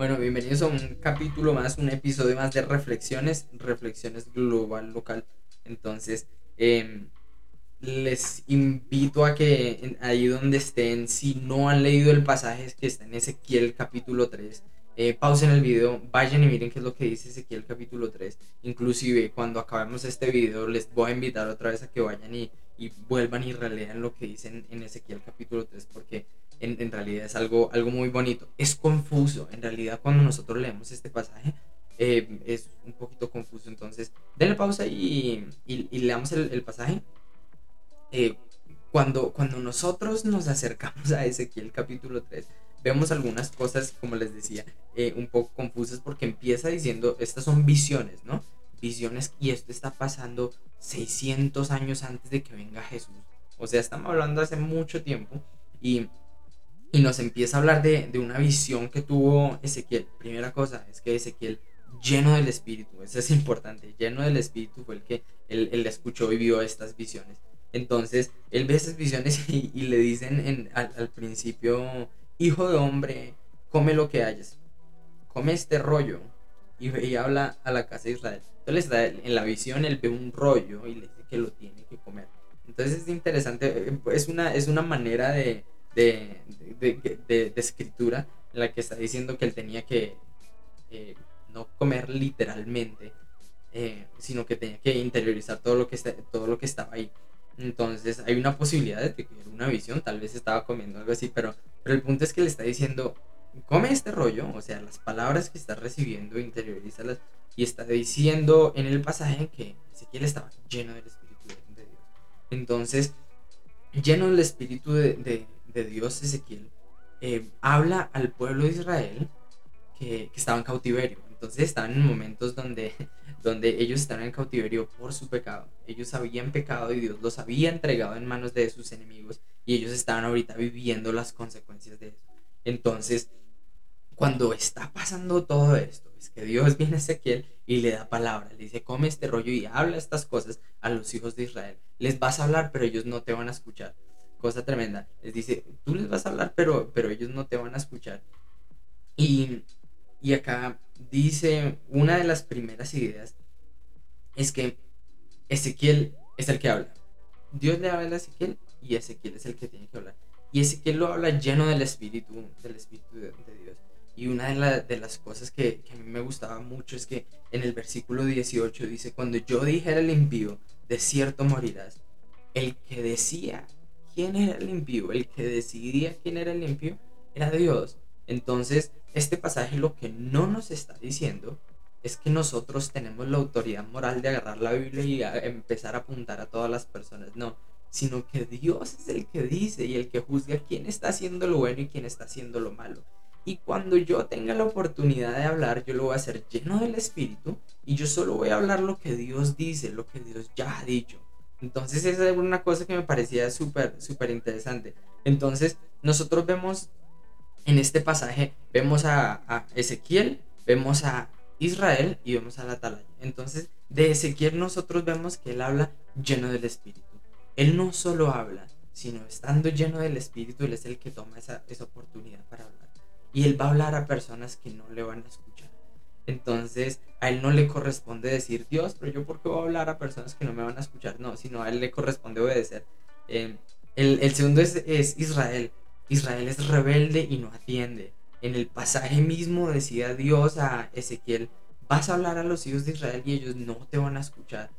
Bueno, bienvenidos a un capítulo más, un episodio más de reflexiones, reflexiones global, local. Entonces, em, les invito a que ahí donde estén, si no han leído el pasaje que está en Ezequiel capítulo 3, eh, pausen el video, vayan y miren qué es lo que dice Ezequiel capítulo 3. Inclusive cuando acabemos este video les voy a invitar otra vez a que vayan y, y vuelvan y relean lo que dicen en Ezequiel capítulo 3 porque en, realidad es algo, algo muy bonito. Es confuso, en realidad cuando nosotros leemos este pasaje eh, es un poquito confuso. Entonces, denle pausa y, y, leamos el, pasaje. Eh, cuando, cuando nosotros nos acercamos a Ezequiel capítulo 3, vemos algunas cosas, como les decía, eh, un poco confusas porque empieza diciendo, estas son visiones, ¿no? Visiones y esto está pasando 600 años antes de que venga Jesús. O sea, estamos hablando hace mucho tiempo y y nos empieza a hablar de, de, una visión que tuvo Ezequiel. Primera cosa es que Ezequiel, lleno del Espíritu, eso es importante, lleno del Espíritu fue el que él, él escuchó y vio estas visiones. Entonces, él ve esas visiones y, le dicen en, al, principio, hijo de hombre, come lo que hayas, come este rollo. Y, y habla a la casa de Israel. Entonces, en la visión, él ve un rollo y le dice que lo tiene que comer. Entonces, es interesante, es una, es una manera de, de, de, escritura en la que está diciendo que él tenía que eh, no comer literalmente, eh, sino que tenía que interiorizar todo lo que, está, todo lo que estaba ahí. Entonces hay una posibilidad de que era una visión, tal vez estaba comiendo algo así, pero, pero el punto es que le está diciendo, come este rollo, o sea, las palabras que está recibiendo, interiorízalas, y está diciendo en el pasaje que Ezequiel estaba lleno del Espíritu de, Dios. Entonces, lleno del Espíritu de, de Dios, Ezequiel, eh, habla al pueblo de Israel que, que, estaba en cautiverio. Entonces estaban en momentos donde, donde ellos estaban en cautiverio por su pecado. Ellos habían pecado y Dios los había entregado en manos de sus enemigos y ellos estaban ahorita viviendo las consecuencias de eso. Entonces, cuando está pasando todo esto, es que Dios viene a Ezequiel y le da palabra, le dice, come este rollo y habla estas cosas a los hijos de Israel. Les vas a hablar, pero ellos no te van a escuchar cosa tremenda. Les dice, tú les vas a hablar, pero, pero ellos no te van a escuchar. Y, y acá dice, una de las primeras ideas es que Ezequiel es el que habla. Dios le habla a Ezequiel y Ezequiel es el que tiene que hablar. Y Ezequiel lo habla lleno del Espíritu, del Espíritu de, Dios. Y una de, de las cosas que, a mí me gustaba mucho es que en el versículo 18 dice, cuando yo dijera el impío, de cierto morirás. El que decía quién era el impío, el que decidía quién era el impío, era Dios. Entonces, este pasaje lo que no nos está diciendo es que nosotros tenemos la autoridad moral de agarrar la Biblia y empezar a apuntar a todas las personas, no, sino que Dios es el que dice y el que juzga quién está haciendo lo bueno y quién está haciendo lo malo. Y cuando yo tenga la oportunidad de hablar, yo lo voy a hacer lleno del Espíritu y yo solo voy a hablar lo que Dios dice, lo que Dios ya ha dicho. Entonces esa es una cosa que me parecía súper, súper interesante. Entonces nosotros vemos en este pasaje, vemos a, Ezequiel, vemos a Israel y vemos a la atalaya. Entonces de Ezequiel nosotros vemos que él habla lleno del Espíritu. Él no solo habla, sino estando lleno del Espíritu, él es el que toma esa, esa oportunidad para hablar. Y él va a hablar a personas que no le van a escuchar. Entonces, a él no le corresponde decir, Dios, pero yo por qué voy a hablar a personas que no me van a escuchar. No, sino a él le corresponde obedecer. Eh, el, segundo es, es, Israel. Israel es rebelde y no atiende. En el pasaje mismo decía Dios a Ezequiel, vas a hablar a los hijos de Israel y ellos no te van a escuchar.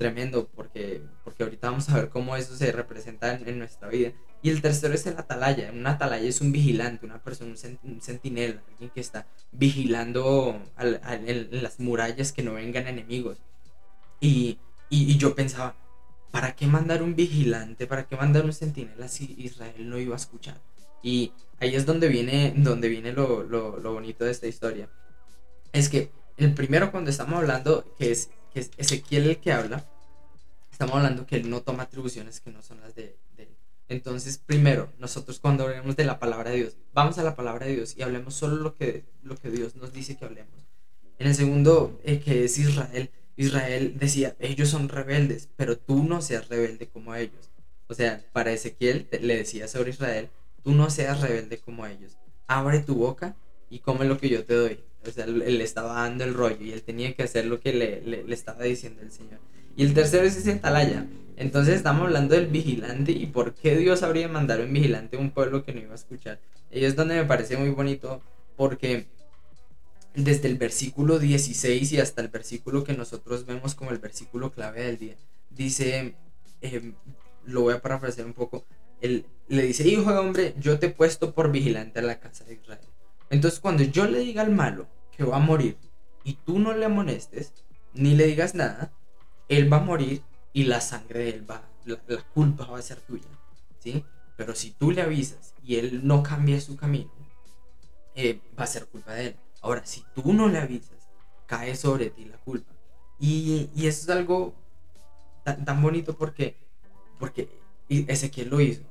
Tremendo, porque, porque ahorita vamos a ver cómo eso se representa en nuestra vida. Y el tercero es el atalaya. Un atalaya es un vigilante, una persona, un, sentinela, alguien que está vigilando en las murallas que no vengan enemigos. Y, y, yo pensaba, ¿para qué mandar un vigilante? ¿Para qué mandar un sentinela si Israel no iba a escuchar? Y ahí es donde viene, donde viene lo, lo, lo bonito de esta historia. Es que el primero cuando estamos hablando, que es, que es Ezequiel el que habla, estamos hablando que él no toma atribuciones que no son las de, entonces, primero, nosotros cuando hablemos de la palabra de Dios, vamos a la palabra de Dios y hablemos solo lo que, lo que Dios nos dice que hablemos. En el segundo, eh, que es Israel, Israel decía, ellos son rebeldes, pero tú no seas rebelde como ellos. O sea, para Ezequiel le decía sobre Israel, tú no seas rebelde como ellos. Abre tu boca y come lo que yo te doy. O sea, él, le estaba dando el rollo y él tenía que hacer lo que le, le, estaba diciendo el Señor. Y el tercero es ese atalaya. Entonces estamos hablando del vigilante y por qué Dios habría mandado un vigilante a un pueblo que no iba a escuchar. Y es donde me parece muy bonito porque desde el versículo 16 y hasta el versículo que nosotros vemos como el versículo clave del día, dice, em, lo voy a parafrasear un poco, él le dice, hijo de hombre, yo te he puesto por vigilante a la casa de Israel. Entonces cuando yo le diga al malo que va a morir y tú no le amonestes, ni le digas nada, él va a morir y la sangre de él va, la, culpa va a ser tuya, ¿sí? Pero si tú le avisas y él no cambia su camino, eh, va a ser culpa de él. Ahora, si tú no le avisas, cae sobre ti la culpa. Y, eso es algo tan, bonito porque, porque Ezequiel lo hizo.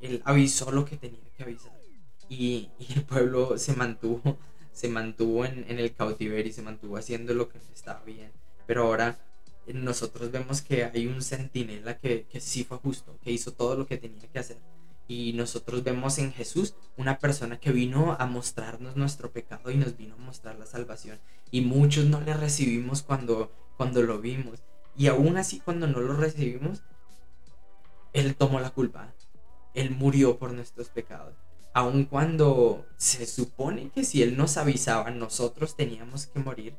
Él avisó lo que tenía que avisar. Y, el pueblo se mantuvo, se mantuvo en, en, el cautiverio y se mantuvo haciendo lo que estaba bien. Pero ahora nosotros vemos que hay un centinela que, que sí fue justo, que hizo todo lo que tenía que hacer y nosotros vemos en Jesús una persona que vino a mostrarnos nuestro pecado y nos vino a mostrar la salvación. Y muchos no le recibimos cuando, cuando lo vimos. Y aún así cuando no lo recibimos, Él tomó la culpa. Él murió por nuestros pecados. Aun cuando se supone que si Él nos avisaba, nosotros teníamos que morir,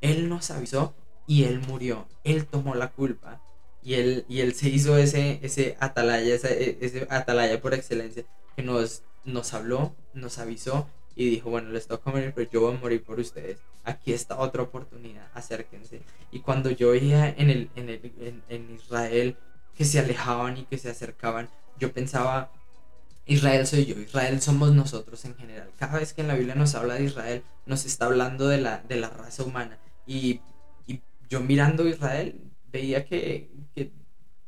Él nos avisó y Él murió. Él tomó la culpa y él, y él se hizo ese, ese atalaya, ese, ese atalaya por excelencia, que nos, nos habló, nos avisó y dijo, bueno, les toca morir, pero yo voy a morir por ustedes. Aquí está otra oportunidad, acérquense. Y cuando yo veía en, el, en, el, en, Israel que se alejaban y que se acercaban, yo pensaba, Israel soy yo, Israel somos nosotros en general. Cada vez que en la Biblia nos habla de Israel, nos está hablando de la, de la raza humana. Y, yo mirando Israel, veía que,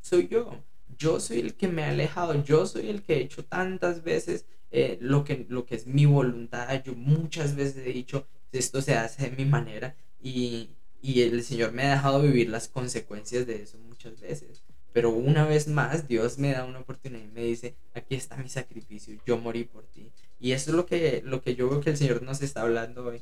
soy yo. Yo soy el que me ha alejado, yo soy el que he hecho tantas veces eh, lo, que, lo que es mi voluntad. Yo muchas veces he dicho, esto se hace de mi manera y, y el Señor me ha dejado vivir las consecuencias de eso muchas veces. Pero una vez más, Dios me da una oportunidad y me dice, aquí está mi sacrificio, yo morí por ti. Y eso es lo que, lo que yo veo que el Señor nos está hablando hoy.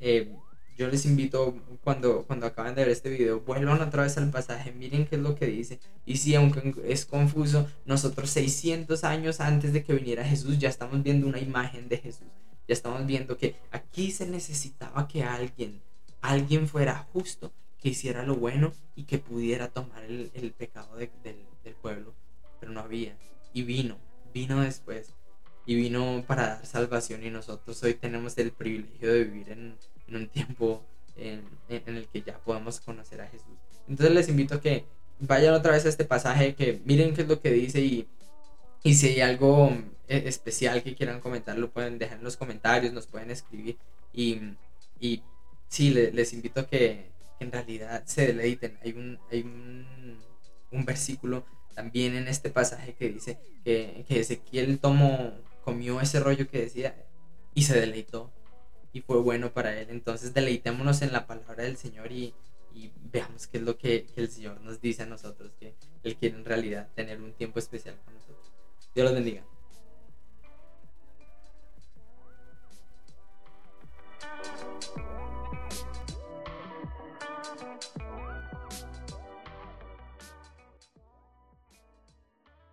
Eh, yo les invito cuando, cuando acaban de ver este video, vuelvan otra vez al pasaje, miren qué es lo que dice. Y si aunque es confuso, nosotros 600 años antes de que viniera Jesús ya estamos viendo una imagen de Jesús. Ya estamos viendo que aquí se necesitaba que alguien, alguien fuera justo, que hiciera lo bueno y que pudiera tomar el, pecado del, del pueblo. Pero no había. Y vino, vino después y vino para dar salvación y nosotros hoy tenemos el privilegio de vivir en, en un tiempo en, en, el que ya podamos conocer a Jesús. Entonces les invito a que vayan otra vez a este pasaje, que miren qué es lo que dice y, y si hay algo eh, especial que quieran comentar, lo pueden dejar en los comentarios, nos pueden escribir y, y sí, les, invito a que, en realidad se deleiten. Hay un, hay un, un versículo también en este pasaje que dice que, que Ezequiel tomó comió ese rollo que decía y se deleitó y fue bueno para él. Entonces deleitémonos en la palabra del Señor y, veamos qué es lo que, que, el Señor nos dice a nosotros, que Él quiere en realidad tener un tiempo especial con nosotros. Dios los bendiga.